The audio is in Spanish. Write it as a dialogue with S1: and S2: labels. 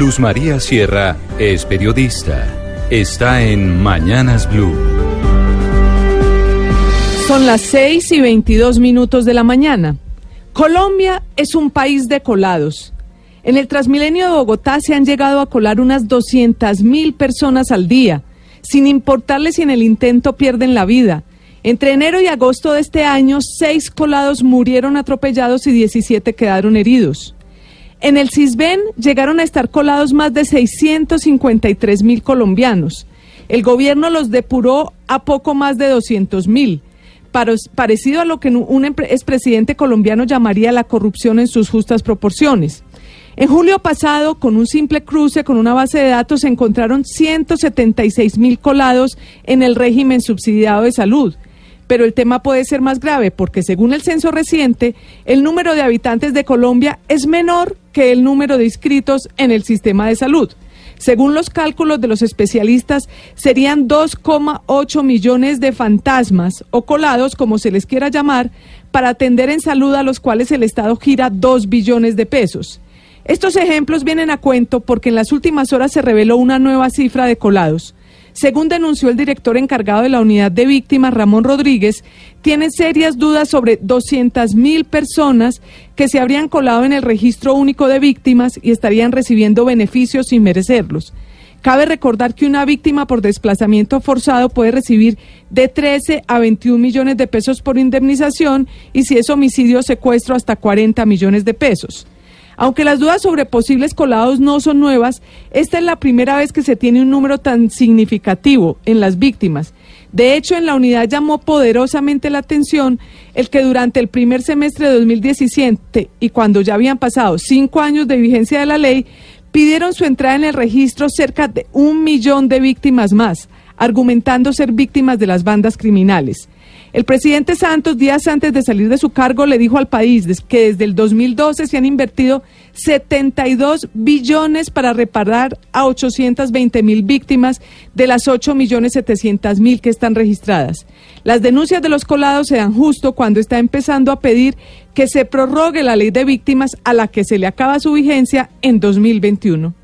S1: Luz María Sierra es periodista. Está en Mañanas Blue.
S2: Son las 6 y 22 minutos de la mañana. Colombia es un país de colados. En el Transmilenio de Bogotá se han llegado a colar unas 200 mil personas al día, sin importarles si en el intento pierden la vida. Entre enero y agosto de este año, seis colados murieron atropellados y 17 quedaron heridos. En el CISBEN llegaron a estar colados más de 653 mil colombianos. El gobierno los depuró a poco más de 200 mil, parecido a lo que un expresidente colombiano llamaría la corrupción en sus justas proporciones. En julio pasado, con un simple cruce con una base de datos, se encontraron 176 mil colados en el régimen subsidiado de salud. Pero el tema puede ser más grave porque según el censo reciente, el número de habitantes de Colombia es menor que el número de inscritos en el sistema de salud. Según los cálculos de los especialistas, serían 2,8 millones de fantasmas o colados, como se les quiera llamar, para atender en salud a los cuales el Estado gira 2 billones de pesos. Estos ejemplos vienen a cuento porque en las últimas horas se reveló una nueva cifra de colados. Según denunció el director encargado de la unidad de víctimas, Ramón Rodríguez, tiene serias dudas sobre 200 mil personas que se habrían colado en el registro único de víctimas y estarían recibiendo beneficios sin merecerlos. Cabe recordar que una víctima por desplazamiento forzado puede recibir de 13 a 21 millones de pesos por indemnización y si es homicidio secuestro hasta 40 millones de pesos. Aunque las dudas sobre posibles colados no son nuevas, esta es la primera vez que se tiene un número tan significativo en las víctimas. De hecho, en la unidad llamó poderosamente la atención el que durante el primer semestre de 2017 y cuando ya habían pasado cinco años de vigencia de la ley, pidieron su entrada en el registro cerca de un millón de víctimas más, argumentando ser víctimas de las bandas criminales. El presidente Santos, días antes de salir de su cargo, le dijo al país que desde el 2012 se han invertido 72 billones para reparar a 820 mil víctimas de las 8 millones 700 mil que están registradas. Las denuncias de los colados se dan justo cuando está empezando a pedir que se prorrogue la ley de víctimas a la que se le acaba su vigencia en 2021.